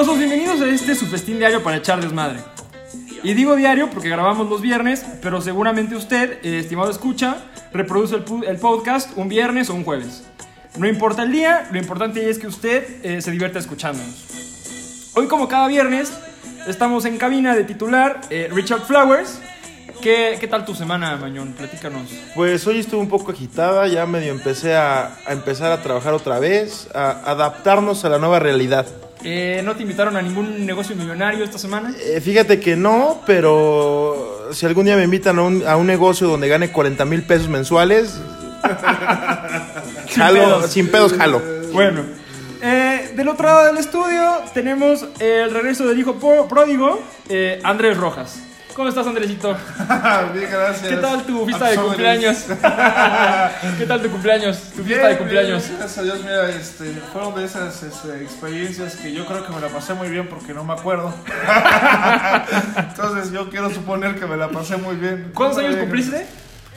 Fabulosos, bienvenidos a este su festín diario para echar desmadre. Y digo diario porque grabamos los viernes, pero seguramente usted, eh, estimado escucha, reproduce el, el podcast un viernes o un jueves. No importa el día, lo importante es que usted eh, se divierta escuchándonos. Hoy, como cada viernes, estamos en cabina de titular eh, Richard Flowers. ¿Qué, ¿Qué tal tu semana, Mañón? Platícanos. Pues hoy estuve un poco agitada, ya medio empecé a, a empezar a trabajar otra vez, a adaptarnos a la nueva realidad. Eh, ¿No te invitaron a ningún negocio millonario esta semana? Eh, fíjate que no, pero si algún día me invitan a un, a un negocio donde gane 40 mil pesos mensuales, jalo, pedos. sin pedos jalo. Bueno, eh, del otro lado del estudio tenemos el regreso del hijo pródigo, eh, Andrés Rojas. ¿Cómo estás, Andresito? Bien, gracias. ¿Qué tal tu fiesta de cumpleaños? ¿Qué tal tu cumpleaños? Tu Bien, fiesta de bien, cumpleaños. gracias a Dios, mira, este, fueron de esas este, experiencias que yo creo que me la pasé muy bien porque no me acuerdo. Entonces yo quiero suponer que me la pasé muy bien. ¿Cuántos años cumpliste?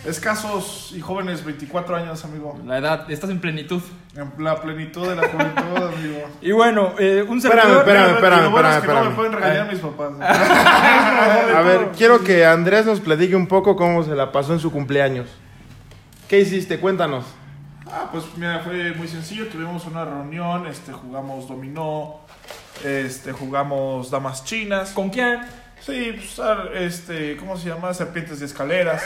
Escasos y jóvenes, 24 años, amigo. La edad, estás en plenitud. En la plenitud de la juventud, amigo. Y bueno, eh, un Espérame, servidor... espérame, espérame, lo bueno es que espérame, no me pueden regañar Ay. mis papás. A ver, quiero que Andrés nos platique un poco cómo se la pasó en su cumpleaños. ¿Qué hiciste? Cuéntanos. Ah, pues mira, fue muy sencillo. Tuvimos una reunión, este, jugamos dominó, este, jugamos damas chinas. ¿Con quién? Sí, pues, este, ¿cómo se llama? Serpientes de escaleras.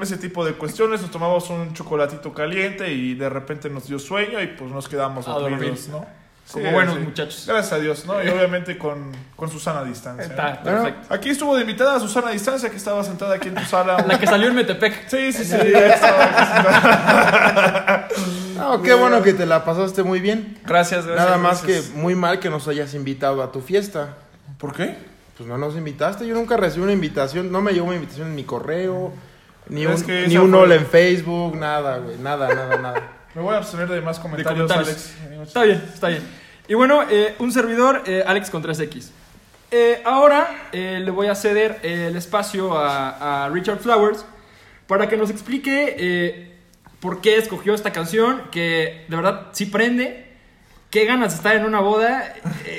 Ese tipo de cuestiones. Nos tomamos un chocolatito caliente y de repente nos dio sueño y pues nos quedamos A dormidos, dormir. ¿no? Como Sí, buenos sí. muchachos. Gracias a Dios, ¿no? Y obviamente con, con Susana a distancia. ¿no? Está Bueno, perfecto. Aquí estuvo de invitada a Susana a distancia que estaba sentada aquí en tu sala. La que salió en Metepec. Sí, sí, sí. estaba. No, qué bueno que te la pasaste muy bien. Gracias, gracias. Nada más que muy mal que nos hayas invitado a tu fiesta. ¿Por qué? Pues no nos invitaste, yo nunca recibí una invitación, no me llegó una invitación en mi correo, ni un, que ni un hola en Facebook, nada, güey, nada, nada, nada. Me voy a abstener de más De comentarios. Alex. Está bien, está bien. Y bueno, eh, un servidor, eh, Alex con 3X. Eh, ahora le voy a ceder el espacio a, a Richard Flowers para que nos explique por qué escogió esta canción, que de verdad sí prende. Qué ganas de estar en una boda,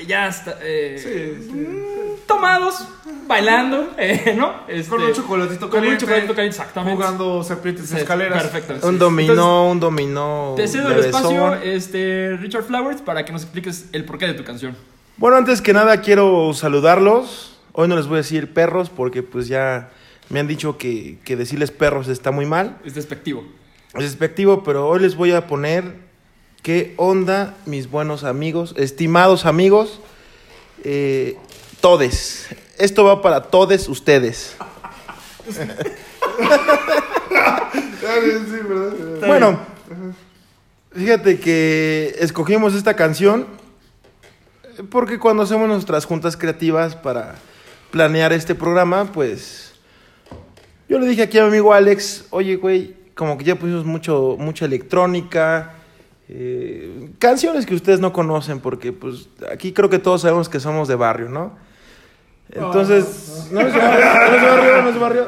ya está, Sí, sí. Tomados, bailando, eh, ¿no? Este, Con un chocolatito con un caliente. chocolatito caliente, exactamente. Jugando serpientes Sí, escaleras. Perfecto. Un dominó, un dominó. Te cedo el espacio, este, Richard Flowers, para que nos expliques el porqué de tu canción. Bueno, antes que nada quiero saludarlos. Hoy no les voy a decir perros porque pues ya me han dicho que, que decirles perros está muy mal. Es despectivo. Es despectivo, pero hoy les voy a poner qué onda, mis buenos amigos, estimados amigos, eh, todes. Esto va para todes ustedes. Bueno, fíjate que escogimos esta canción porque cuando hacemos nuestras juntas creativas para planear este programa, pues yo le dije aquí a mi amigo Alex, oye, güey, como que ya pusimos mucho, mucha electrónica, eh, canciones que ustedes no conocen, porque pues aquí creo que todos sabemos que somos de barrio, ¿no? Entonces, ¿no? ¿No es de barrio? ¿No es de barrio?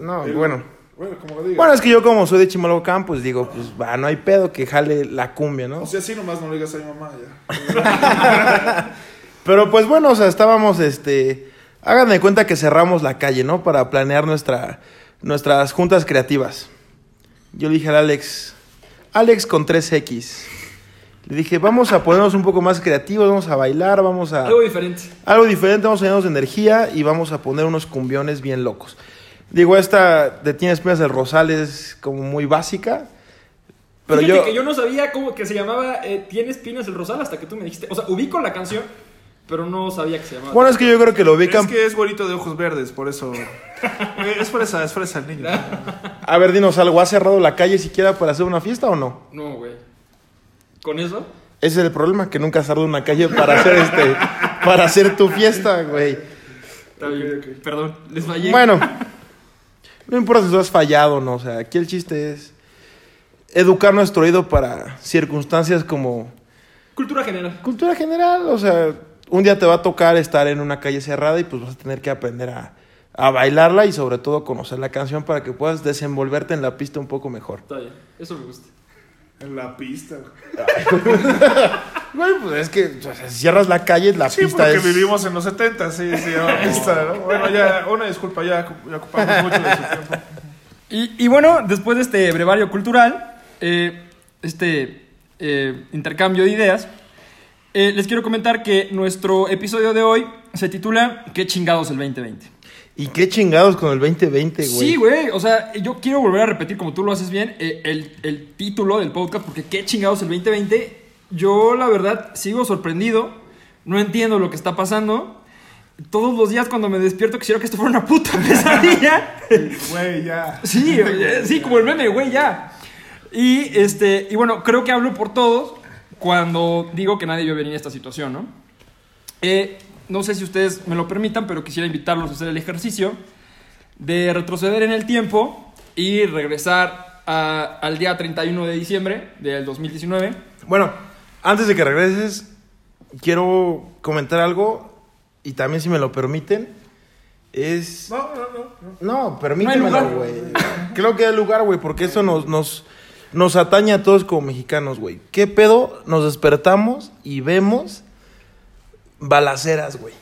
No, el- bueno. Bueno, como digas. Bueno, es que yo como soy de Chimalhuacán, pues digo, pues va, no hay pedo que jale la cumbia, ¿no? O sea, así nomás no le digas a mi mamá ya. Pero pues bueno, o sea, estábamos, este, hagan de cuenta que cerramos la calle, ¿no? Para planear nuestra, nuestras juntas creativas. Yo le dije al Alex, Alex con 3X. Le dije, vamos a ponernos un poco más creativos, vamos a bailar, vamos a... Algo diferente. algo diferente, vamos a llenarnos de energía y vamos a poner unos cumbiones bien locos. Digo, esta de Tiene Espinas del Rosal es como muy básica, pero Fíjate yo... que yo no sabía cómo que se llamaba eh, Tiene espinas el rosal hasta que tú me dijiste. O sea, ubico la canción, pero no sabía que se llamaba. Bueno, es que yo creo que lo ubican... Es que es güerito de ojos verdes, por eso. Es fresa, es fresa el niño. A ver, dinos algo, ¿has cerrado la calle siquiera para hacer una fiesta o no? No, güey. ¿Con eso? Ese es el problema, que nunca has cerrado una calle para hacer este... para hacer tu fiesta, güey. Está bien. Perdón, les fallé. Bueno, no importa si tú has fallado o no, o sea, aquí el chiste es educar nuestro oído para circunstancias como Cultura general. cultura general, o sea, un día te va a tocar estar en una calle cerrada y pues vas a tener que aprender a, a bailarla y sobre todo conocer la canción para que puedas desenvolverte en la pista un poco mejor. Está bien. Eso me gusta. En la pista. güey. Pues es que o sea, si cierras la calle, la Sí, pista porque es... vivimos en los 70, sí, sí, la pista, ¿no? Bueno, ya, una disculpa, ya, ya ocupamos mucho de su tiempo. Y, y bueno, después de este brevario cultural, eh, este eh, intercambio de ideas, eh, les quiero comentar que nuestro episodio de hoy se titula ¿Qué chingados el 2020? ¿Y qué chingados con el 2020, güey? Sí, güey, o sea, yo quiero volver a repetir, como tú lo haces bien, eh, el, el título del podcast, porque ¿qué chingados el 2020? Yo, la verdad, sigo sorprendido, no entiendo lo que está pasando. Todos los días cuando me despierto quisiera que esto fuera una puta pesadilla. Güey, ya. Sí, oye, sí, como el meme, güey, ya. Y este, y bueno, creo que hablo por todos cuando digo que nadie vio venir esta situación, ¿no? Eh, no sé si ustedes me lo permitan, pero quisiera invitarlos a hacer el ejercicio de retroceder en el tiempo y regresar a- al día 31 de diciembre del 2019. Bueno, antes de que regreses, quiero comentar algo, y también si me lo permiten, es... No, no, no. no. No, permítemelo, güey. Creo que hay lugar, güey, porque eso nos, nos, nos atañe a todos como mexicanos, güey. ¿Qué pedo? Nos despertamos y vemos balaceras, güey.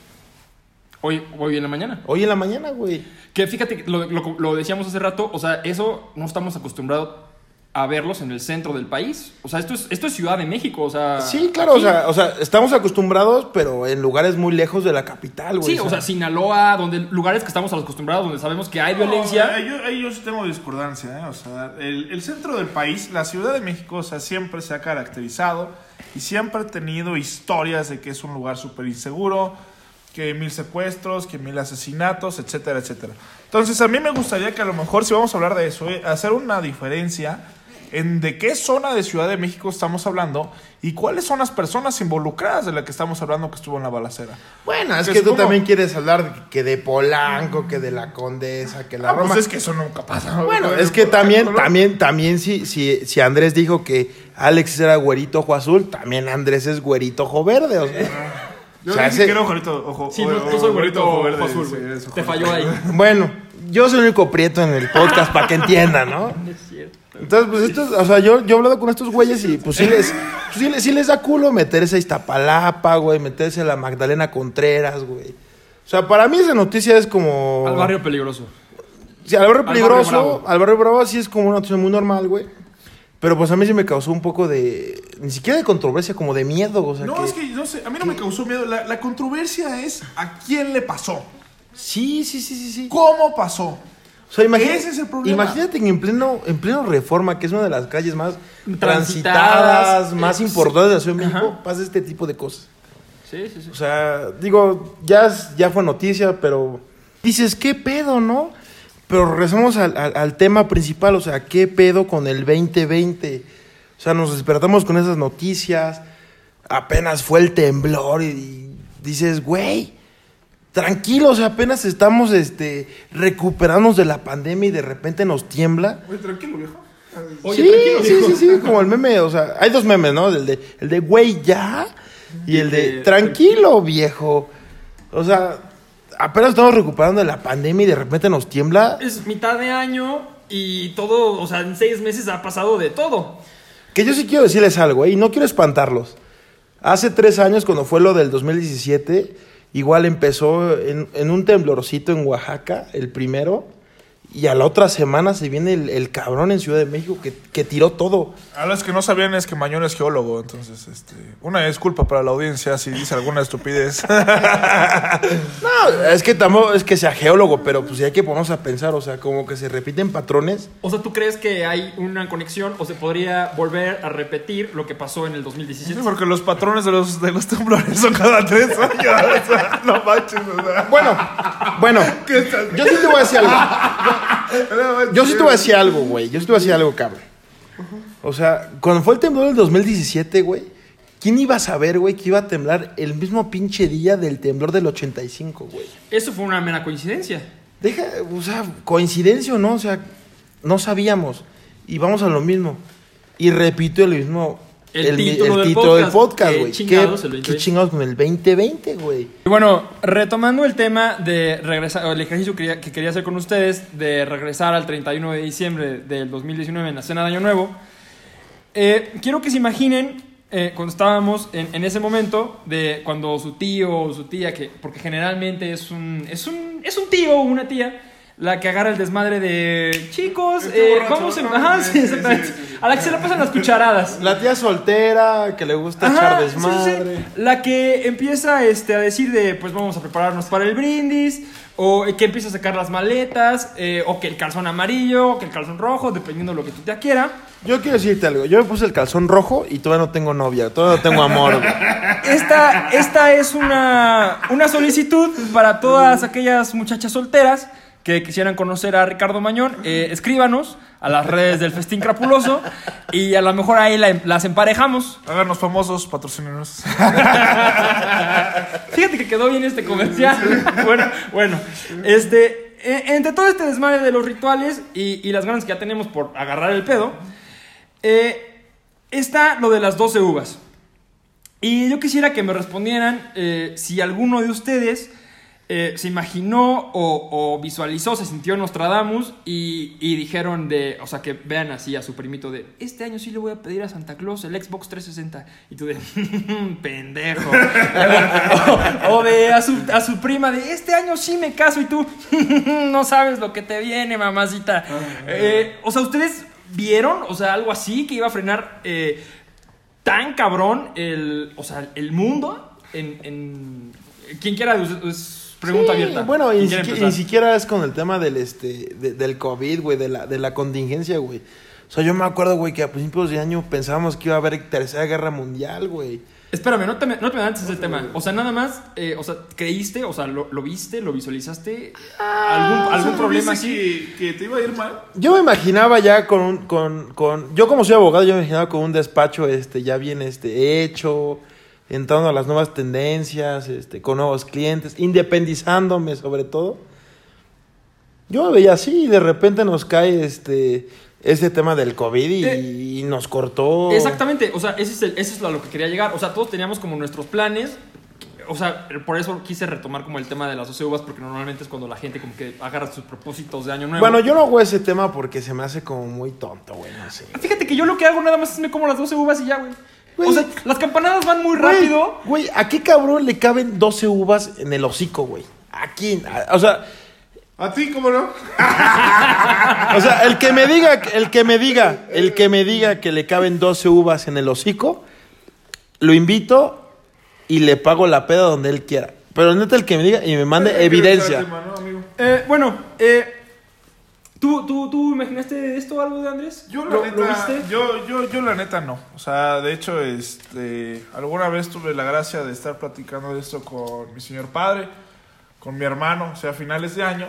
Hoy, hoy en la mañana. Hoy en la mañana, güey. Que fíjate, que lo, lo- lo decíamos hace rato, o sea, eso no estamos acostumbrados a verlos en el centro del país. O sea, esto es, esto es Ciudad de México, o sea... Sí, claro, aquí. o sea, o sea, estamos acostumbrados, pero en lugares muy lejos de la capital, güey. Sí, o sea, Sinaloa, donde lugares que estamos acostumbrados, donde sabemos que hay violencia. No, ahí yo, ahí yo sí tengo discordancia, ¿eh? O sea, el, el centro del país, la Ciudad de México, o sea, siempre se ha caracterizado y siempre ha tenido historias de que es un lugar súper inseguro, que mil secuestros, que mil asesinatos, etcétera, etcétera. Entonces, a mí me gustaría que a lo mejor, si vamos a hablar de eso, eh, hacer una diferencia en de qué zona de Ciudad de México estamos hablando y cuáles son las personas involucradas de la que estamos hablando que estuvo en la balacera. Bueno, es Que tú también quieres hablar que de Polanco, que de la Condesa, que la Ah, Roma. pues es que eso nunca pasa. Bueno, es que también, también, también si, si, si Andrés dijo que Alex era güerito ojo azul, también Andrés es güerito ojo verde, o sea. Yo O sea, dije ese- que era ojarito, ojo, Sí, ojo- no, soy güerito ojo ojo verde, azul, sí, güey. eres ojo Te falló ahí. Bueno, yo soy el único prieto en el podcast para que entiendan, ¿no? Es cierto. Entonces, pues estos, o sea, yo, yo he hablado con estos güeyes y pues sí les, pues, sí, les- sí les da culo meterse a Iztapalapa, güey, meterse a la Magdalena Contreras, güey. O sea, para mí esa noticia es como... Al barrio peligroso. Sí, al barrio Al peligroso, barrio bravo. al barrio bravo sí es como una noticia muy normal, güey. Pero pues a mí sí me causó un poco de... Ni siquiera de controversia, como de miedo, o sea No, que... es que no sé, a mí no me causó miedo. La, la controversia es a quién le pasó. Sí, sí, sí, sí, sí. ¿Cómo pasó? O sea, imagina- Ese es el problema. Imagínate que en pleno, en pleno Reforma, que es una de las calles más Transitadas, transitadas, más eh, importantes de la Ciudad de México, Ajá. pasa este tipo de cosas. Sí, sí, sí. O sea, digo, ya, ya fue noticia, pero dices, ¿qué pedo, no? Pero regresamos al, al- al tema principal, o sea, ¿qué pedo con el 2020? O sea, nos despertamos con esas noticias, apenas fue el temblor y, y dices, güey, tranquilo, o sea, apenas estamos este, recuperándonos de la pandemia y de repente nos tiembla. Oye, tranquilo, viejo. Oye, sí, tranquilo, sí, viejo. sí, sí, como el meme, o sea, hay dos memes, ¿no? El de, el de güey ya y el de de, tranquilo, viejo. O sea, apenas estamos recuperando de la pandemia y de repente nos tiembla. Es mitad de año y todo, o sea, en seis meses ha pasado de todo. Que yo sí quiero decirles algo, ¿eh? y no quiero espantarlos. Hace tres años, cuando fue lo del 2017, igual empezó en, en un temblorcito en Oaxaca, el primero, y a la otra semana se viene el, el cabrón en Ciudad de México que, que tiró todo. A los que no sabían es que Mañón es geólogo, entonces, este, una disculpa para la audiencia si dice alguna estupidez. No, es que tampoco es que sea geólogo, pero pues sí hay que ponernos a pensar, o sea, como que se repiten patrones. O sea, ¿tú crees que hay una conexión o se podría volver a repetir lo que pasó en el 2017? Sí, porque los patrones de los, de los temblores son cada tres años. o sea, no manches, o sea. Bueno, bueno, yo sí te voy a decir algo. Yo sí te voy a decir algo, güey. Yo sí te voy a decir algo, cabrón. O sea, cuando fue el temblor del 2017, güey, ¿quién iba a saber, güey, que iba a temblar el mismo pinche día del temblor del 85, güey? Eso fue una mera coincidencia. Deja, o sea, coincidencia o no, o sea, no sabíamos. Y vamos a lo mismo. Y repito el mismo. El mi- título del título del podcast. podcast, ¿Qué güey. chingados ¿Qué, el 2020? qué chingados con el 2020, güey? Y bueno, retomando el tema de regresar, el ejercicio que quería, que quería hacer con ustedes, de regresar al 31 de diciembre del 2019 en la cena de Año Nuevo, eh, quiero que se imaginen eh, cuando estábamos en, en ese momento de cuando su tío o su tía, que, porque generalmente es un, es un, es un tío o una tía, la que agarra el desmadre de chicos, eh, en- ¿no? Ajá, Sí, sí, sí, exactamente. sí, sí, sí. A la que se le pasan las cucharadas. La tía soltera que le gusta Ajá, echar sí, sí, sí. desmadre. La que empieza este, a decir de, pues vamos a prepararnos para el brindis, o que empieza a sacar las maletas, eh, o que el calzón amarillo, o que el calzón rojo, dependiendo de lo que tú te quiera. Yo quiero decirte algo. Yo me puse el calzón rojo y todavía no tengo novia. Todavía no tengo amor. Esta, esta es una, una solicitud para todas aquellas muchachas solteras que quisieran conocer a Ricardo Mañón. Eh, escríbanos a las redes del Festín Crapuloso y a lo mejor ahí la- las emparejamos. Háganos famosos, patrocínenos. Fíjate que quedó bien este comercial. bueno, bueno, este, e- entre todo este desmadre de los rituales y, y las ganas que ya tenemos por agarrar el pedo, eh, está lo de las 12 uvas. Y yo quisiera que me respondieran eh, si alguno de ustedes eh, se imaginó o, o visualizó, se sintió Nostradamus y, y dijeron de, o sea, que vean así a su primito de, este año sí le voy a pedir a Santa Claus el Xbox 360. Y tú de, pendejo. o, o de a su, a su prima de, este año sí me caso y tú, no sabes lo que te viene, mamacita. Eh, o sea, ¿ustedes vieron, o sea, algo así que iba a frenar... eh, tan cabrón el, o sea, el mundo en, en quien quiera es, es pregunta Sí, abierta. Bueno, y ¿Quién ni, siquiera, empezar? ni siquiera es con el tema del este de- del COVID, güey, de la, de la contingencia, güey. O sea, yo me acuerdo, güey, que a principios de año pensábamos que iba a haber tercera guerra mundial, güey. Espérame, no te, me- no te me adelantes ese tema. O sea, nada más, eh, o sea, creíste, o sea, lo, lo viste, lo visualizaste, algún, algún problema así. Que, que te iba a ir mal. Yo me imaginaba ya con un, con, con, yo como soy abogado, yo me imaginaba con un despacho, este, ya bien, este, hecho, entrando a las nuevas tendencias, este, con nuevos clientes, independizándome sobre todo. Yo veía así y de repente nos cae, este, ese tema del COVID y, Eh, y nos cortó. Exactamente, o sea, ese es, el- ese es a lo que quería llegar. O sea, todos teníamos como nuestros planes. O sea, por eso quise retomar como el tema de las 12 uvas, porque normalmente es cuando la gente como que agarra sus propósitos de año nuevo. Bueno, yo no hago ese tema porque se me hace como muy tonto, güey, no sé. Fíjate que yo lo que hago nada más es me como las 12 uvas y ya, güey. O sea, las campanadas van muy rápido. Güey, ¿a qué cabrón le caben 12 uvas en el hocico, güey? ¿A quién? O sea, ¿A ti cómo no? o sea, el que me diga, el que me diga, el que me diga que le caben 12 uvas en el hocico, lo invito y le pago la peda donde él quiera. Pero neta el que me diga y me mande evidencia. Tema, ¿no, amigo? Eh, bueno, eh, ¿tú, tú, ¿tú imaginaste esto algo de Andrés? Yo la ¿Lo, neta, lo viste? Yo, yo, yo la neta no. O sea, de hecho, este, alguna vez tuve la gracia de estar platicando de esto con mi señor padre, con mi hermano, o sea, a finales de año.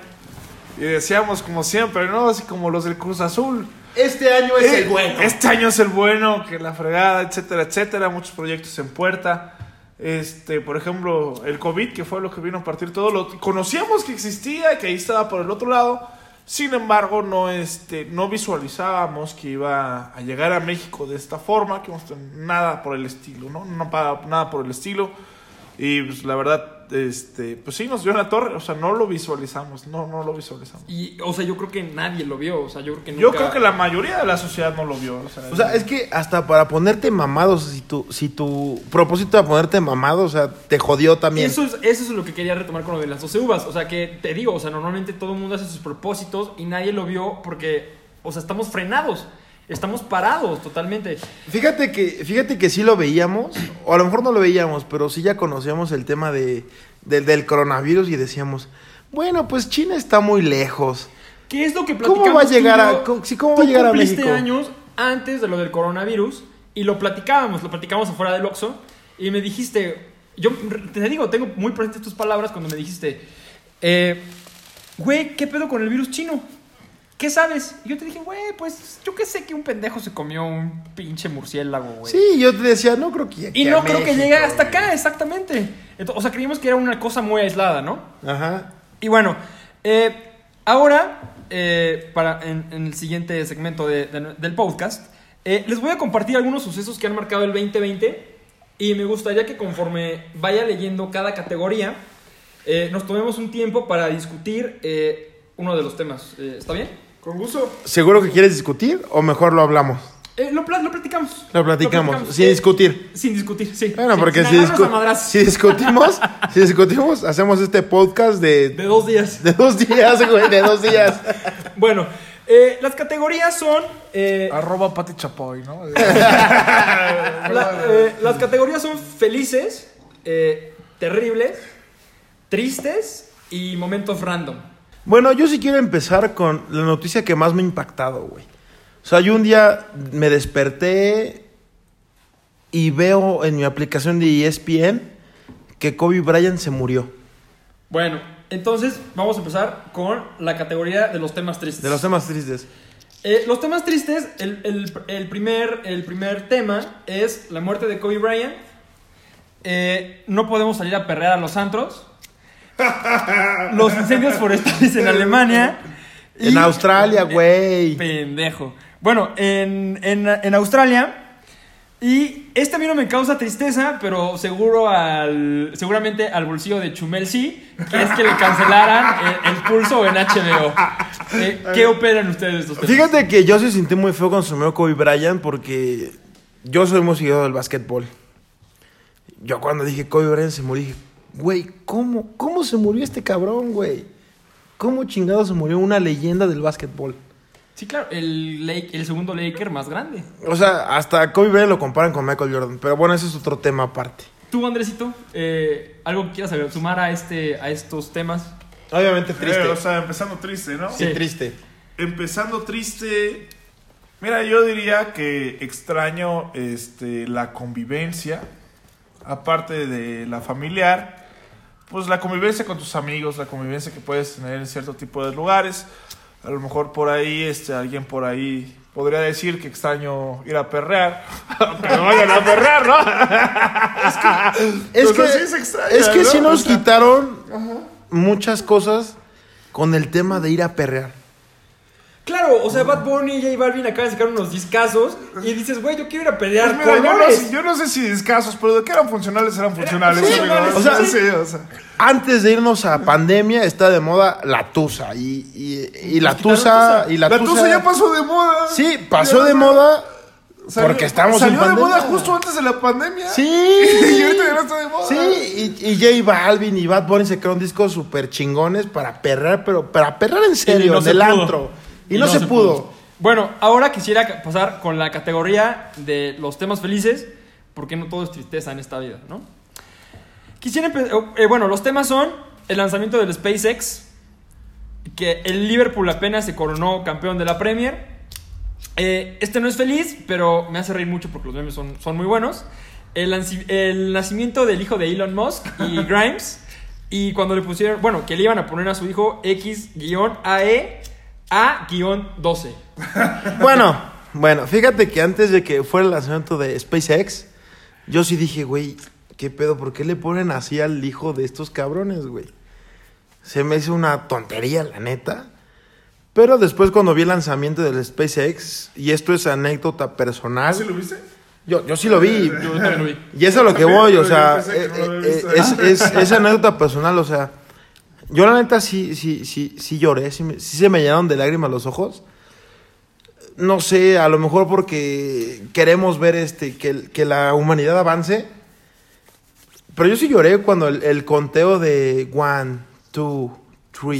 Y decíamos como siempre, ¿no? Así como los del Cruz Azul. Este año Eh, Este año es el bueno, que la fregada, etcétera, etcétera. Muchos proyectos en puerta. Este, por ejemplo, el COVID, que fue lo que vino a partir todo. Lo conocíamos que existía, que ahí estaba por el otro lado. Sin embargo, no, este, no visualizábamos que iba a llegar a México de esta forma, que nada por el estilo, ¿no? No nada por el estilo. Y pues, la verdad, este, pues sí, nos dio en la torre. O sea, no lo visualizamos, no, no lo visualizamos. Y, o sea, yo creo que nadie lo vio. O sea, yo creo que Yo creo que la mayoría de la sociedad no lo vio. O sea, O sea, es que hasta para ponerte mamado, o sea, si tu, si tu propósito era ponerte mamado, o sea, te jodió también. Eso es, eso es lo que quería retomar con lo de las 12 uvas. O sea, que te digo, o sea, normalmente todo el mundo hace sus propósitos y nadie lo vio porque, o sea, estamos frenados. Estamos parados totalmente. Fíjate que, fíjate que sí lo veíamos, o a lo mejor no lo veíamos, pero sí ya conocíamos el tema de, del- del coronavirus y decíamos, bueno, pues China está muy lejos. ¿Qué es lo que ¿Cómo platicamos va a llegar a- cómo- cómo va a llegar a México? años antes de lo del coronavirus y lo platicábamos, lo platicábamos afuera del Oxxo y me dijiste, yo te digo, tengo muy presentes tus palabras cuando me dijiste, eh, güey, ¿qué pedo con el virus chino? ¿Qué sabes? Y yo te dije, güey, pues yo que sé que un pendejo se comió un pinche murciélago, güey. Sí, yo te decía, no creo que llegue Y a no creo que llegue hasta güey. acá, exactamente. Ento- o sea, creímos que era una cosa muy aislada, ¿no? Ajá. Y bueno, eh, ahora, eh, para, en, en el siguiente segmento de- de- del podcast, eh, les voy a compartir algunos sucesos que han marcado el 2020 y me gustaría que conforme vaya leyendo cada categoría, eh, nos tomemos un tiempo para discutir eh, uno de los temas. ¿Está bien? Con gusto. ¿Seguro que quieres discutir o mejor lo hablamos? Eh, lo, pla- lo platicamos. Lo platicamos, sin Eh, discutir. Sin discutir, sí. Bueno, porque sin si, discu- discutimos, si discutimos, hacemos este podcast de, De dos días. de dos días, güey, de dos días. Bueno, eh, las categorías son. eh, Arroba Pati Chapoy, ¿no? la- eh, las categorías son felices, eh, terribles, tristes y momentos random. Bueno, yo sí quiero empezar con la noticia que más me ha impactado, güey. O sea, yo un día me desperté y veo en mi aplicación de ESPN que Kobe Bryant se murió. Bueno, entonces vamos a empezar con la categoría de los temas tristes. De los temas tristes. Eh, los temas tristes, el, el- el primer, el primer tema es la muerte de Kobe Bryant. Eh, no podemos salir a perrear a los antros. Los incendios forestales en Alemania. En Australia, güey. Pendejo. Bueno, en, en, en Australia. Y este a mí no me causa tristeza, pero seguro al, seguramente al bolsillo de Chumel sí, que es que le cancelaran el, el pulso en HBO. Eh, ¿Qué operan ustedes de estos temas? Fíjate que yo se sentí muy feo cuando se murió Kobe Bryant porque yo soy muy seguidor del básquetbol. Yo cuando dije Kobe Bryant se murió, dije, güey, ¿cómo, ¿cómo se murió este cabrón, güey? ¿Cómo chingado se murió una leyenda del básquetbol? Sí, claro, el, Lake- el segundo Laker más grande. O sea, hasta Kobe Bryant lo comparan con Michael Jordan, pero bueno, ese es otro tema aparte. Tú, Andresito, eh, algo que quieras saber, sumar a, este, a estos temas. Obviamente Eh, o sea, empezando triste, ¿no? Sí. triste. Empezando triste. Mira, yo diría que extraño este, la convivencia, aparte de la familiar, pues la convivencia con tus amigos, la convivencia que puedes tener en cierto tipo de lugares. A lo mejor por ahí, este, alguien por ahí podría decir que extraño ir a perrear. que no vayan a perrear, ¿no? Es Pues que, así se extraña, es que ¿no? sí nos O sea, quitaron muchas cosas con el tema de ir a perrear. Claro, o sea, Bad Bunny y J Balvin acaban de sacar unos discazos y dices, güey, yo quiero ir a pelear Pues mira, yo, no, sé- yo no sé si escasos, pero de que eran funcionales, eran funcionales. sí, amigo. vale, o sea, Sí, sí, o sea. Antes de irnos a pandemia está de moda la tusa y, y, y la tusa tusa. y la, La tusa ya pasó de moda. Sí, pasó Ya de moda Salió- porque estamos Salió en de pandemia. moda justo antes de la pandemia. Sí. y ahorita ya no está de moda. Sí, y, y J Balvin y Bad Bunny se crearon discos súper chingones para perrar, pero para perrar en serio, no en se el pudo. antro. Y, no, se, pudo. Bueno, ahora quisiera pasar con la categoría de los temas felices, porque no todo es tristeza en esta vida, ¿no? Quisiera eh, bueno, los temas son el lanzamiento del SpaceX, que el Liverpool apenas se coronó campeón de la Premier. Eh, este no es feliz, pero me hace reír mucho porque los memes son, son muy buenos. El, el nacimiento del hijo de Elon Musk y Grimes. Y cuando le pusieron, bueno, que le iban a poner a su hijo X-AE A-12. Bueno, bueno, fíjate que antes de que fuera el lanzamiento de SpaceX, yo sí dije, güey, ¿qué pedo? ¿Por qué le ponen así al hijo de estos cabrones, güey? Se me hizo una tontería, la neta. Pero después cuando vi el lanzamiento del SpaceX, y esto es anécdota personal, ¿Sí lo viste? yo, yo sí lo vi. Yo también lo vi. Y es a lo que voy, o sea, eh, eh, es, es, es anécdota personal, o sea, yo la neta sí, sí, sí, sí lloré, sí, me- sí se me llenaron de lágrimas los ojos. No sé, a lo mejor porque queremos ver este que, que la humanidad avance. Pero yo sí lloré cuando el, el conteo de one, two, three,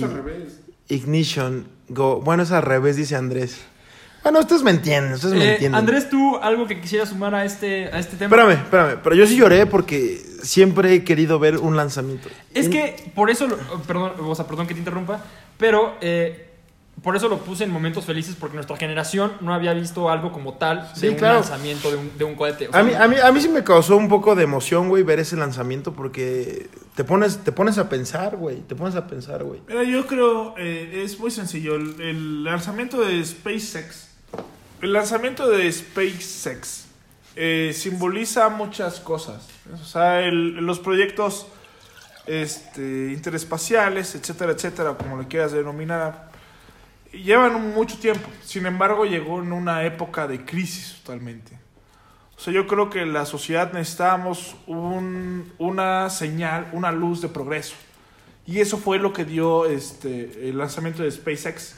ignition, go. Bueno, es al revés, dice Andrés. Bueno, ustedes me entienden, ustedes me Eh, entienden. Andrés, ¿tú algo que quisieras sumar a este, a este tema? Espérame, espérame, pero yo sí lloré porque siempre he querido ver un lanzamiento. Es que por eso, lo- perdón, o sea, perdón que te interrumpa, pero eh, por eso lo puse en momentos felices porque nuestra generación no había visto algo como tal de Sí, un claro. lanzamiento de un, de un cohete. O sea, A mí, a, mí, a mí sí me causó un poco de emoción, güey, ver ese lanzamiento porque te pones, te pones a pensar, güey, te pones a pensar, güey. Mira, yo creo, eh, es muy sencillo. El, el lanzamiento de SpaceX, el lanzamiento de SpaceX eh, simboliza muchas cosas. O sea, los proyectos este, interespaciales, etcétera, etcétera, como lo quieras denominar, llevan mucho tiempo. Sin embargo, llegó en una época de crisis totalmente. O sea, yo creo que la sociedad necesitábamos un- una señal, una luz de progreso. Y eso fue lo que dio este, el lanzamiento de SpaceX.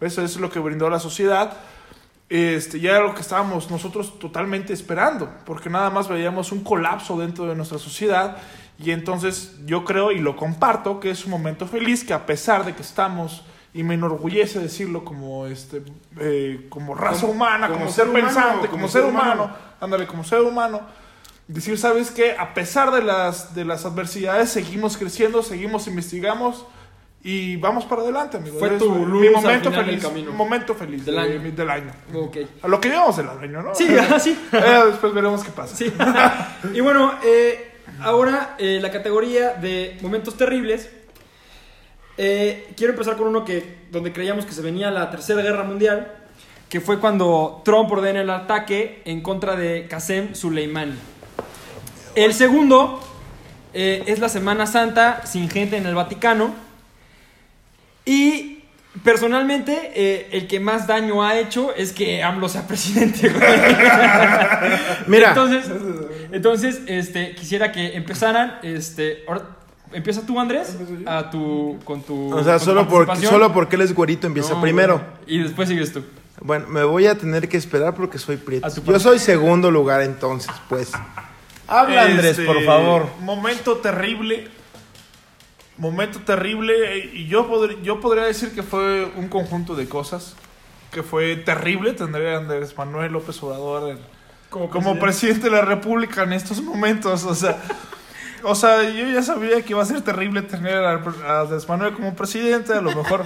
Eso es lo que brindó la sociedad. Este, ya era lo que estábamos nosotros totalmente esperando, porque nada más veíamos un colapso dentro de nuestra sociedad y entonces yo creo y lo comparto que es un momento feliz que a pesar de que estamos y me enorgullece decirlo como este eh, como raza Como- humana, como, como ser, ser humano, pensante, como, como ser ser humano, humano. ándale, como ser humano, decir, ¿sabes qué? A pesar de las de las adversidades seguimos creciendo, seguimos investigamos y vamos para adelante, amigo. Fue tu mi luz al momento final del feliz, camino. momento feliz Del de- año. del. A lo que llevamos del año, ¿no? Sí, así. Eh, después veremos qué pasa. Sí. y bueno, eh, ahora eh, la categoría de momentos terribles. Eh, quiero empezar con uno que donde creíamos que se venía la tercera guerra mundial, que fue cuando Trump ordena el ataque en contra de Qasem Soleimani. El segundo es la Semana Santa sin gente en el Vaticano. Y personalmente, eh, el que más daño ha hecho es que AMLO sea presidente. güey. Mira. Entonces, entonces este, quisiera que empezaran. Este, ahora, empieza tú, Andrés, a tu, con tu. O sea, solo, por, participación. solo porque él es güerito empieza No, primero. güey. Y después sigues tú. Bueno, me voy a tener que esperar porque soy prieto. Yo soy segundo lugar entonces, pues. Habla Andrés, Este, por favor. Momento terrible. Momento terrible. Y yo, podr- yo podría decir que fue un conjunto de cosas. Que fue terrible tener a Andrés Manuel López Obrador en- como, presidente. de la República en estos momentos. O sea, o sea, yo ya sabía que iba a ser terrible tener a, a Andrés Manuel como presidente. A lo mejor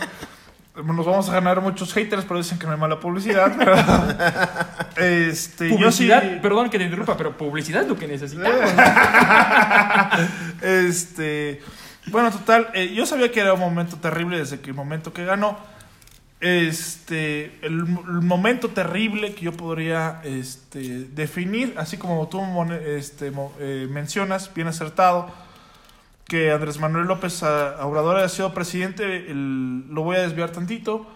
nos vamos a ganar muchos haters, pero dicen que no hay mala publicidad. pero, este, yo sí. Publicidad, perdón que te interrumpa, pero publicidad es lo que necesitamos. este, bueno, total, eh, yo sabía que era un momento terrible desde que el momento que ganó. Este, el, momento terrible que yo podría este, definir, así como tú este, eh, mencionas, bien acertado, que Andrés Manuel López Obrador haya sido presidente, lo voy a desviar tantito,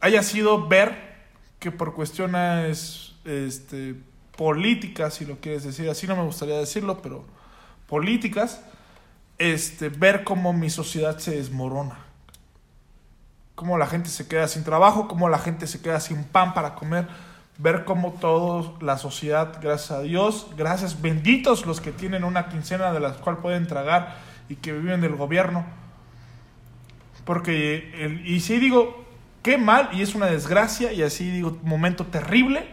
haya sido ver que por cuestiones este, políticas, si lo quieres decir así, no me gustaría decirlo, pero políticas, este, ver cómo mi sociedad se desmorona. Cómo la gente se queda sin trabajo, cómo la gente se queda sin pan para comer. Ver cómo toda la sociedad, gracias a Dios, gracias, benditos los que tienen una quincena de la cual pueden tragar y que viven del gobierno. Porque, y sí digo, qué mal, y es una desgracia, y así digo, momento terrible,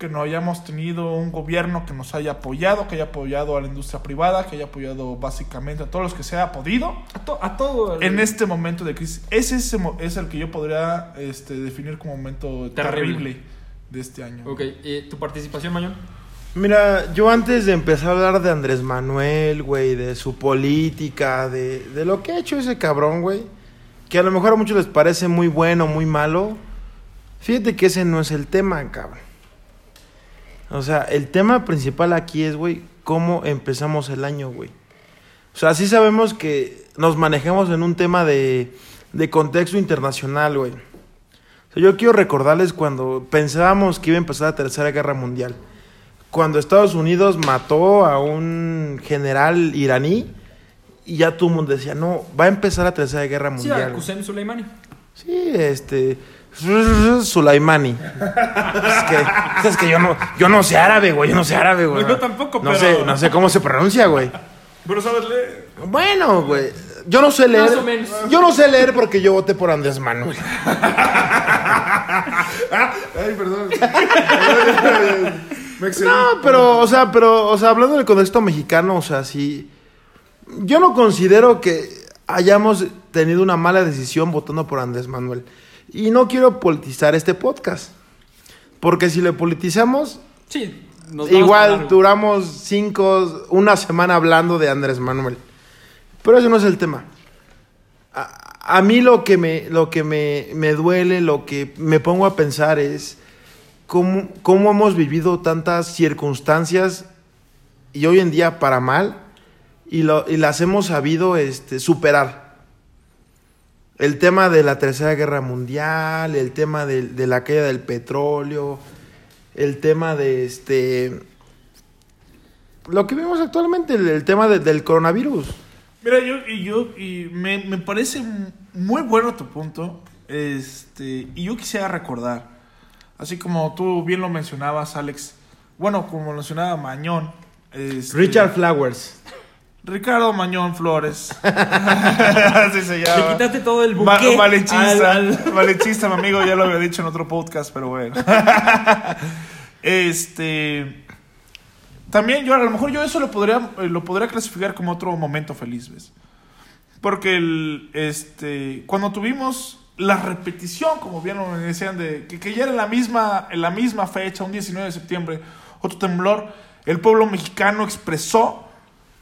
que no hayamos tenido un gobierno que nos haya apoyado, que haya apoyado a la industria privada, que haya apoyado básicamente a todos los que se haya podido A, to- a todo. el- en este momento de crisis. Ese es, es el que yo podría este, definir como momento Terrible. terrible, de este año. Ok, eh, ¿tu participación, Mañón? Mira, yo antes de empezar a hablar de Andrés Manuel, güey, de su política, de, de lo que ha hecho ese cabrón, güey, que a lo mejor a muchos les parece muy bueno, muy malo, fíjate que ese no es el tema, cabrón. O sea, el tema principal aquí es, güey, cómo empezamos el año, güey. O sea, sí sabemos que nos manejamos en un tema de, de contexto internacional, güey. O sea, yo quiero recordarles cuando pensábamos que iba a empezar la Tercera Guerra Mundial. Cuando Estados Unidos mató a un general iraní y ya todo el mundo decía, no, va a empezar la Tercera Guerra Sí, Mundial. a Qusem Soleimani. Sí, este. Sulaimani. es que, es que yo no, yo no sé árabe, güey. Yo no sé árabe, güey. No, yo tampoco, no pero- Sé, no sé cómo se pronuncia, güey. Pero sabes leer. Bueno, güey. Yo no sé leer. Más o menos. Yo no sé leer porque yo voté por Andrés Manuel. Ay, perdón. Me. No, pero, o sea, pero, o sea, hablando del contexto mexicano, o sea, sí. Yo no considero que hayamos tenido una mala decisión votando por Andrés Manuel. Y no quiero politizar este podcast. Porque si lo politizamos, Sí, nos igual duramos cinco, una semana hablando de Andrés Manuel. Pero ese no es el tema. A, a mí lo que, me, lo que me, me duele, lo que me pongo a pensar es cómo, cómo hemos vivido tantas circunstancias y hoy en día para mal y, lo, y las hemos sabido este, superar. El tema de la Tercera Guerra Mundial, el tema de, de la caída del petróleo, el tema de este... Lo que vemos actualmente, el, el tema de- del coronavirus. Mira, yo, y yo, y me, me parece muy bueno tu punto. Este, y yo quisiera recordar Así como tú bien lo mencionabas, Alex. Bueno, como mencionaba Mañón. este, Richard Flowers. Ricardo Mañón Flores. Así se llama. Le quitaste todo el Ma- buque Malinchista. al- al- Malinchista, mi amigo, ya lo había dicho en otro podcast, pero bueno. este. También yo, a lo mejor yo eso lo podría, eh, lo podría clasificar como otro momento feliz, ¿ves? Porque el, este, cuando tuvimos la repetición, como bien lo decían, de que, que ya era la misma, en la misma fecha, un 19 de septiembre, otro temblor, el pueblo mexicano expresó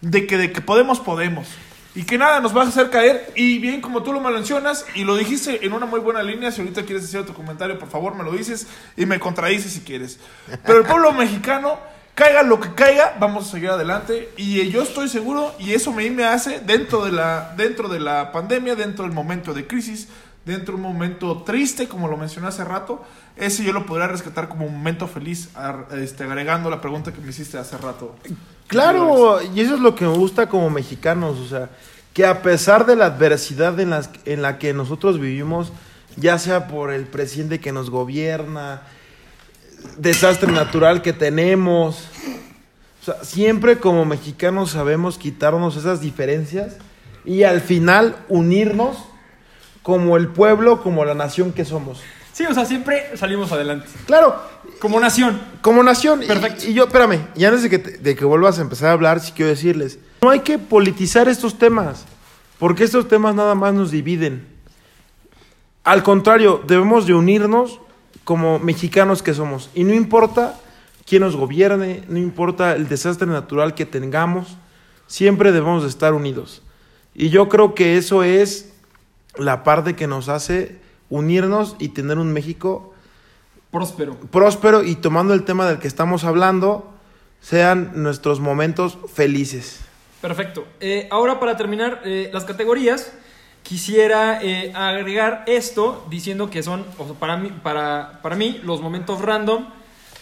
de que de que podemos, podemos. Y que nada nos va a hacer caer. Y bien, como tú lo mencionas, y lo dijiste en una muy buena línea, si ahorita quieres decir otro comentario, por favor me lo dices y me contradices si quieres. Pero el pueblo mexicano, caiga lo que caiga, vamos a seguir adelante. Y eh, yo estoy seguro, y eso me, me hace, dentro de, la, dentro de la pandemia, dentro del momento de crisis, dentro de un momento triste, como lo mencioné hace rato, ese yo lo podría rescatar como un momento feliz, este, agregando la pregunta que me hiciste hace rato. Claro, y eso es lo que me gusta como mexicanos, o sea, que a pesar de la adversidad en, las, en la que nosotros vivimos, ya sea por el presidente que nos gobierna, desastre natural que tenemos, o sea, siempre como mexicanos sabemos quitarnos esas diferencias y al final unirnos como el pueblo, como la nación que somos. Sí, o sea, siempre salimos adelante. Claro, Como nación. como nación. Perfecto. Y, yo, espérame, y antes de que, te- de que vuelvas a empezar a hablar, sí quiero decirles, no hay que politizar estos temas, porque estos temas nada más nos dividen. Al contrario, debemos de unirnos como mexicanos que somos. Y no importa quién nos gobierne, no importa el desastre natural que tengamos, siempre debemos de estar unidos. Y yo creo que eso es la parte que nos hace unirnos y tener un México Próspero. próspero y tomando el tema del que estamos hablando, sean nuestros momentos felices. Perfecto. Eh, ahora para terminar eh, las categorías, quisiera eh, agregar esto diciendo que son, o sea, para, mí, para, para mí, los momentos random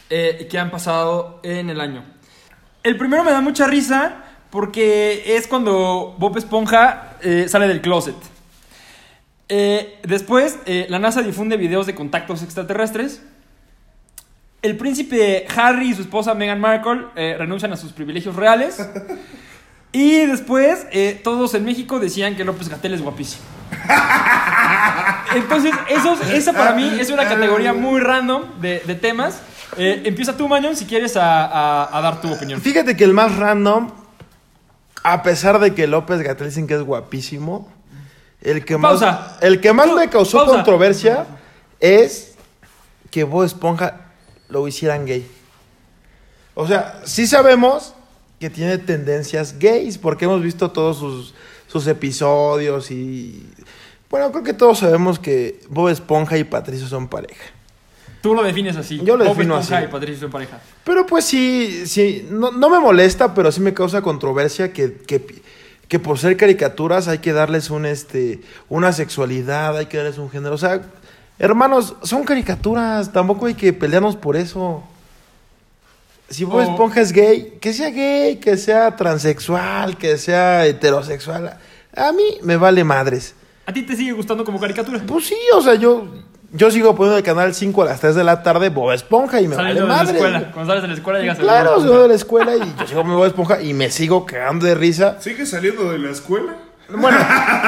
que han pasado en el año. El primero me da mucha risa porque es cuando Bob Esponja sale del closet. Eh, después, eh, la NASA difunde videos de contactos extraterrestres. El príncipe Harry y su esposa Meghan Markle eh, renuncian a sus privilegios reales. Y después, todos en México decían que López Gatel es guapísimo. Entonces, esos, esa para mí es una categoría muy random de, de temas. Empieza tú, Mañón, si quieres a, a- a dar tu opinión. Fíjate que el más random, a pesar de que López Gatel dicen que es guapísimo, el que más, el que más me causó pausa. controversia es que Bob Esponja lo hicieran gay. O sea, sí sabemos que tiene tendencias gays, porque hemos visto todos sus, sus episodios y... Bueno, creo que todos sabemos que Bob Esponja y Patricio son pareja. Tú lo defines así. Yo lo Bob defino Esponja así. y Patricio son pareja. Pero pues sí, sí, no, no me molesta, pero sí me causa controversia que, que, que por ser caricaturas hay que darles un, este, una sexualidad, hay que darles un género. O sea, hermanos, son caricaturas, tampoco hay que pelearnos por eso. Si Bob O- Esponja es gay, que sea gay, que sea transexual, que sea heterosexual, a mí me vale madres. ¿A ti te sigue gustando como caricatura? Pues sí, o sea, yo, yo sigo poniendo el canal 5 a las 3 de la tarde Bob Esponja y me Saliendo vale de la escuela. Cuando sales de la escuela llegas a Claro, soy Esponja. de la escuela y yo sigo mi Bob Esponja y me sigo cagando de risa. ¿Sigue saliendo de la escuela? Bueno,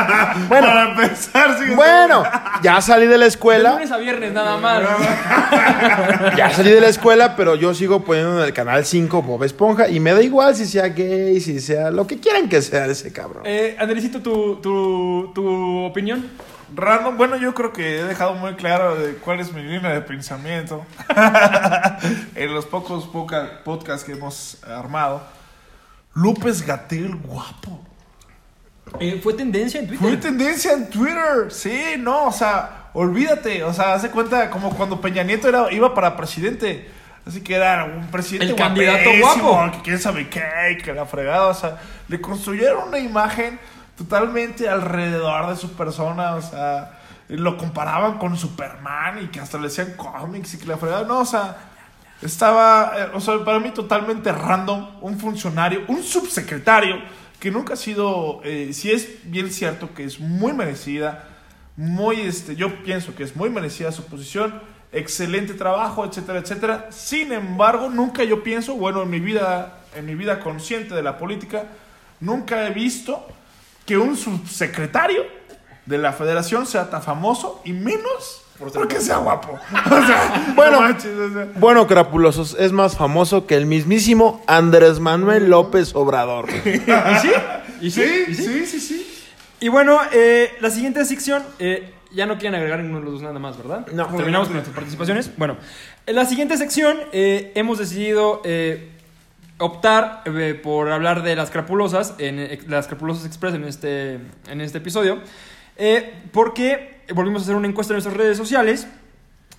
bueno, Para empezar, sigue bueno, ya salí de la De escuela, lunes a viernes nada más. ya salí de la escuela, pero yo sigo poniendo en el canal 5 Bob Esponja y me da igual si sea gay, si sea lo que quieran que sea ese cabrón. Eh, Andresito, tu, tu, tu opinión. Random, bueno, yo creo que he dejado muy claro de cuál es mi línea de pensamiento en los pocos poca- podcasts que hemos armado. López Gatel, guapo. Eh, fue tendencia en Twitter. Fue tendencia en Twitter. Sí, no, o sea, olvídate. O sea, hace cuenta como cuando Peña Nieto era, iba para presidente. Así que era un presidente El candidato guapo. Que quién sabe qué, que la fregada. O sea, le construyeron una imagen totalmente alrededor de su persona. O sea, lo comparaban con Superman y que hasta le decían cómics y que la fregada. No, o sea, estaba, eh, o sea, para mí totalmente random. Un funcionario, un subsecretario que nunca ha sido, eh, si es bien cierto que es muy merecida, muy, este, yo pienso que es muy merecida su posición, excelente trabajo, etcétera, etcétera. Sin embargo, nunca yo pienso, bueno, en mi vida, en mi vida consciente de la política, nunca he visto que un subsecretario de la federación sea tan famoso y menos porque sea guapo. O sea, Bueno. no manches, o sea. Bueno, crapulosos, es más famoso que el mismísimo Andrés Manuel López Obrador. ¿Y sí? ¿Y sí? Sí, ¿Y sí? sí, sí, sí. Y bueno, eh, la siguiente sección, eh, ya no quieren agregar ninguno de los dos nada más, ¿verdad? No. Terminamos con nuestras participaciones. Bueno, en la siguiente sección eh, hemos decidido eh, optar eh, por hablar de las crapulosas, en eh, las crapulosas express en este, en este episodio, eh, porque volvimos a hacer una encuesta en nuestras redes sociales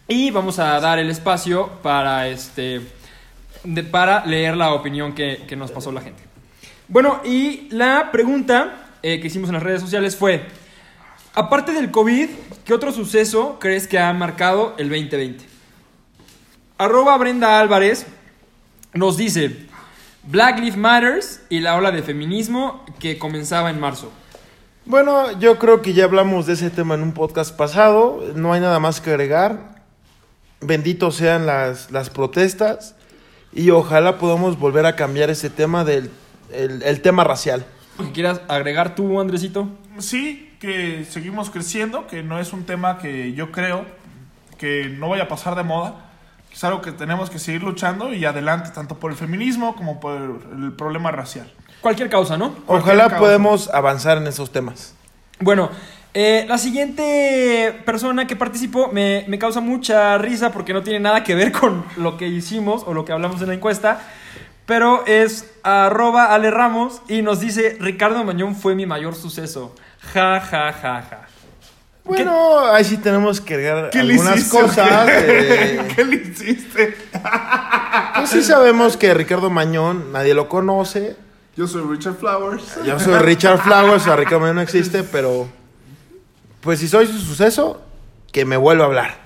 y vamos a dar el espacio para, este, para leer la opinión que, nos pasó la gente. Bueno, y la pregunta que hicimos en las redes sociales fue, aparte del COVID, ¿qué otro suceso crees que ha marcado el 2020? Arroba Brenda Álvarez nos dice, Black Lives Matters y la ola de feminismo que comenzaba en marzo. Bueno, yo creo que ya hablamos de ese tema en un podcast pasado. No hay nada más que agregar. Benditos sean las, las protestas. Y ojalá podamos volver a cambiar ese tema del el, el tema racial. ¿Qué quieras agregar tú, Andresito? Sí, que seguimos creciendo, que no es un tema que yo creo que no vaya a pasar de moda. Es algo que tenemos que seguir luchando y adelante, tanto por el feminismo como por el problema racial. Cualquier causa, ¿no? Cualquier Ojalá causa. podemos avanzar en esos temas. Bueno, eh, la siguiente persona que participó me, me causa mucha risa porque no tiene nada que ver con lo que hicimos o lo que hablamos en la encuesta. Pero es arroba Ale Ramos y nos dice, Ricardo Mañón fue mi mayor suceso. Ja, ja, ja, ja. Bueno, ahí sí tenemos que agregar ¿Qué le algunas hiciste, cosas. qué? eh, ¿Qué le hiciste? pues sí sabemos que Ricardo Mañón nadie lo conoce. Yo soy Richard Flowers. Yo soy Richard Flowers, o sea, Ricardo Mañón no existe, pero pues si soy su suceso, que me vuelva a hablar.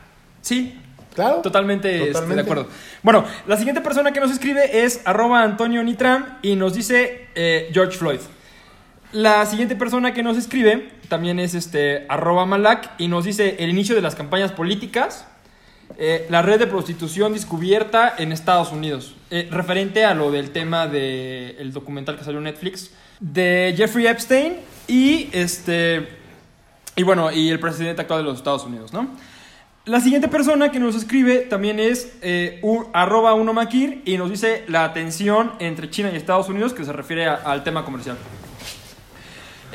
Sí, Claro. Totalmente, este, Totalmente. de acuerdo. Bueno, la siguiente persona que nos escribe es arroba Antonio Nitram y nos dice eh, George Floyd. La siguiente persona que nos escribe también es este arroba Malak y nos dice el inicio de las campañas políticas, eh, la red de prostitución descubierta en Estados Unidos, eh, referente a lo del tema del documental que salió en Netflix de Jeffrey Epstein y este y bueno y el presidente actual de los Estados Unidos, ¿no? La siguiente persona que nos escribe también es eh, un- arroba uno maquir y nos dice la tensión entre China y Estados Unidos que se refiere al tema comercial.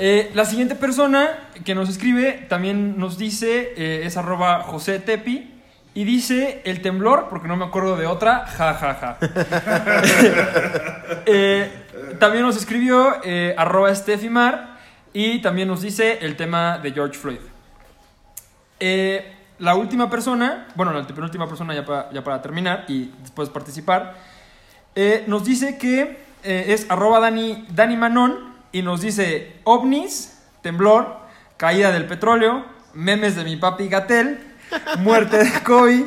Eh, la siguiente persona que nos escribe también nos dice, eh, es arroba José Tepi y dice el temblor, porque no me acuerdo de otra, ja ja ja. Eh, también nos escribió arroba Stefimar y también nos dice el tema de George Floyd. La última persona, bueno, la penúltima persona ya para, ya para terminar y después participar, nos dice que es arroba Dani, Dani Manon y nos dice ovnis, temblor, caída del petróleo, memes de mi papi Gatel, muerte de COVID,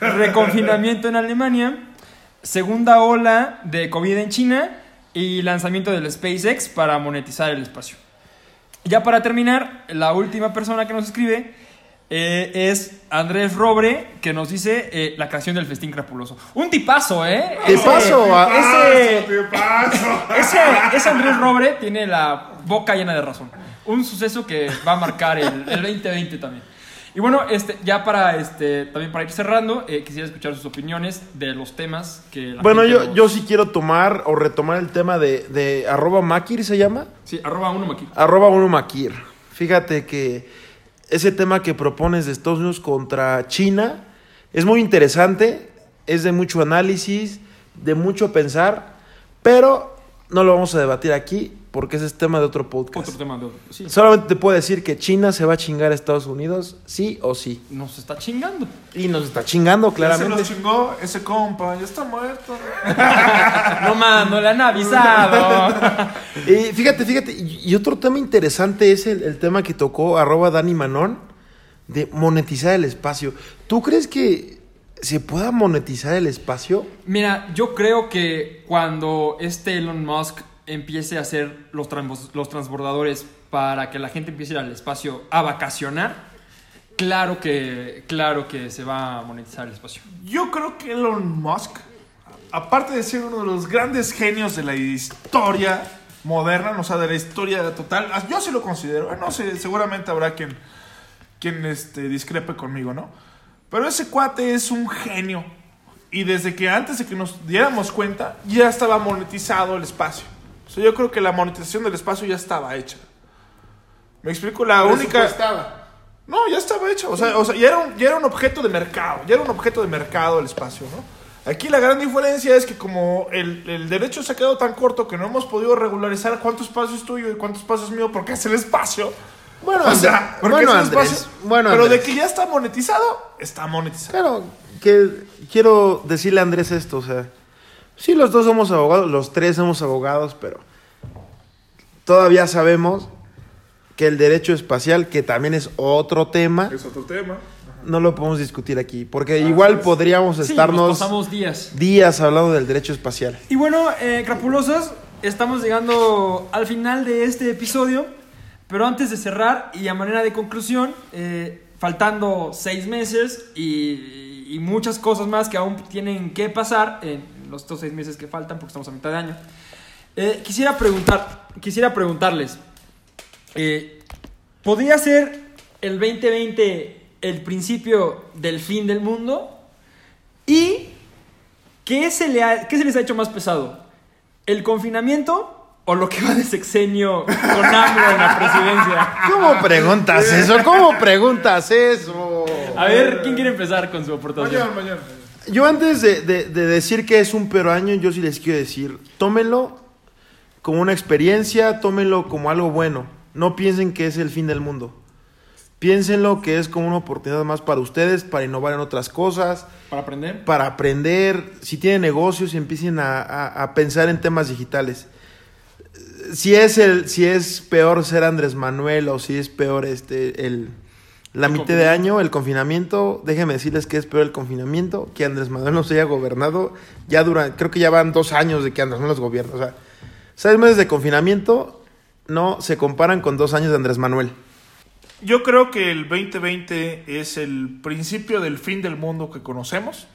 reconfinamiento en Alemania, segunda ola de COVID en China y lanzamiento del SpaceX para monetizar el espacio. Ya para terminar, la última persona que nos escribe eh, es Andrés Robre, que nos dice eh, la canción del festín crapuloso. Un tipazo, ¿eh? Tipazo, Ese, ah. ese, ese Andrés Robre tiene la boca llena de razón. Un suceso que va a marcar el, el 2020 también. Y bueno, este, ya para este, también para ir cerrando, eh, quisiera escuchar sus opiniones de los temas que la Bueno, yo, nos- yo sí quiero tomar o retomar el tema de, de arroba Makir, ¿se llama? Sí, arroba uno aquí. Arroba uno Makir. Fíjate que ese tema que propones de Estados Unidos contra China es muy interesante, es de mucho análisis, de mucho pensar, pero no lo vamos a debatir aquí porque ese es tema de otro podcast. Otro tema de otro. Sí. Solamente te puedo decir que China se va a chingar a Estados Unidos, sí o sí. Nos está chingando. Y nos está chingando, Ya se claramente. los chingó ese compa, ya está muerto. No más, no le han avisado. Y fíjate, fíjate, y otro tema interesante es el, el tema que tocó arroba Dani Manón de monetizar el espacio. ¿Tú crees que se pueda monetizar el espacio? Mira, yo creo que cuando este Elon Musk empiece a hacer los, trans- los transbordadores para que la gente empiece a ir al espacio a vacacionar, claro que, claro que se va a monetizar el espacio. Yo creo que Elon Musk, aparte de ser uno de los grandes genios de la historia moderna, o sea, de la historia total, ah, yo sí lo considero. No sé, seguramente habrá quien, quien este, discrepe conmigo, ¿no? Pero ese cuate es un genio. Y desde que antes de que nos diéramos cuenta, ya estaba monetizado el espacio. O sea, yo creo que la monetización del espacio ya estaba hecha. Me explico, la única... Estaba. No, ya estaba hecho. O sea, o sea ya, era un, ya era un objeto de mercado. Ya era un objeto de mercado el espacio, ¿no? Aquí la gran diferencia es que como el, el derecho se ha quedado tan corto que no hemos podido regularizar cuánto espacio es tuyo y cuánto espacio es mío porque es el espacio. Bueno, O sea, porque bueno, es el Andrés, espacio. bueno, Pero de que ya está monetizado, está monetizado. Claro, que quiero decirle a Andrés esto, o sea, sí, los dos somos abogados, los tres somos abogados, pero todavía sabemos que el derecho espacial, que también es otro tema, Es otro tema. no lo podemos discutir aquí, porque igual podríamos Sí, nos estarnos pasamos días. días hablando del derecho espacial. Y bueno, eh, crapulosos, estamos llegando al final de este episodio. Pero antes de cerrar y a manera de conclusión, eh, faltando seis meses y, y muchas cosas más que aún tienen que pasar en los estos seis meses que faltan, porque estamos a mitad de año, eh, quisiera, preguntar, quisiera preguntarles, eh, ¿podría ser el 2020 el principio del fin del mundo? ¿Y qué se, le ha- qué se les ha hecho más pesado? ¿El confinamiento o lo que va de sexenio con AMLO en la presidencia? ¿Cómo preguntas eso? ¿Cómo preguntas eso? A ver, ¿quién quiere empezar con su aportación? Mañana, mañana. Yo antes de, de- de decir que es un peor año, yo sí les quiero decir, tómenlo como una experiencia, tómenlo como algo bueno. No piensen que es el fin del mundo. Piénsenlo que es como una oportunidad más para ustedes, para innovar en otras cosas, Para aprender. para aprender. Si tienen negocios, empiecen a, a- a pensar en temas digitales. Si es, el, si es peor ser Andrés Manuel o si es peor este, el, la mitad de año, el confinamiento, déjenme decirles que es peor el confinamiento que Andrés Manuel nos haya gobernado. Ya dura, creo que ya van dos años de que Andrés Manuel nos gobierna. O sea, seis meses de confinamiento no se comparan con dos años de Andrés Manuel. Yo creo que el 2020 es el principio del fin del mundo que conocemos.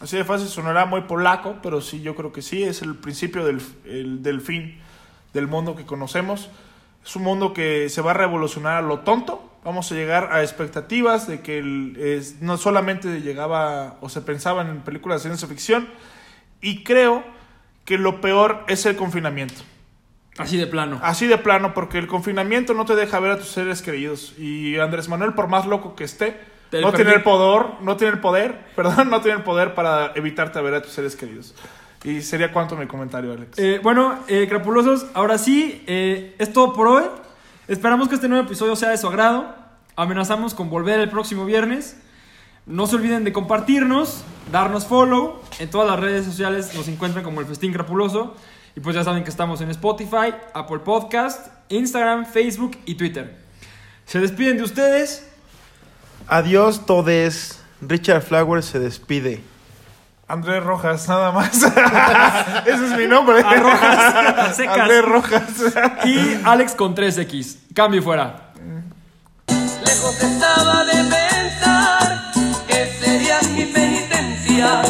Así de fácil sonará muy polaco, pero sí, yo creo que sí, es el principio del, el- del fin del mundo que conocemos. Es un mundo que se va a revolucionar a lo tonto. Vamos a llegar a expectativas de que el- es- no solamente llegaba o se pensaba en películas de ciencia ficción. Y creo que lo peor es el confinamiento. Así de plano. Así de plano, porque el confinamiento no te deja ver a tus seres queridos. Y Andrés Manuel, por más loco que esté, Te no tiene el poder, no tiene el poder, perdón, no tiene el poder para evitarte a ver a tus seres queridos. Y sería cuanto mi comentario, Alex. Eh, bueno, eh, crapulosos, ahora sí, eh, es todo por hoy. Esperamos que este nuevo episodio sea de su agrado. Amenazamos con volver el próximo viernes. No se olviden de compartirnos, darnos follow. En todas las redes sociales nos encuentran como el Festín Crapuloso. Y pues ya saben que estamos en Spotify, Apple Podcast, Instagram, Facebook y Twitter. Se despiden de ustedes. Adiós, todes. Richard Flowers se despide. Andrés Rojas, nada más. Ese es mi nombre. A Rojas, a secas. Andrés Rojas. Y Alex con 3X. Cambio y fuera. Lejos estaba de pensar que sería mi penitencia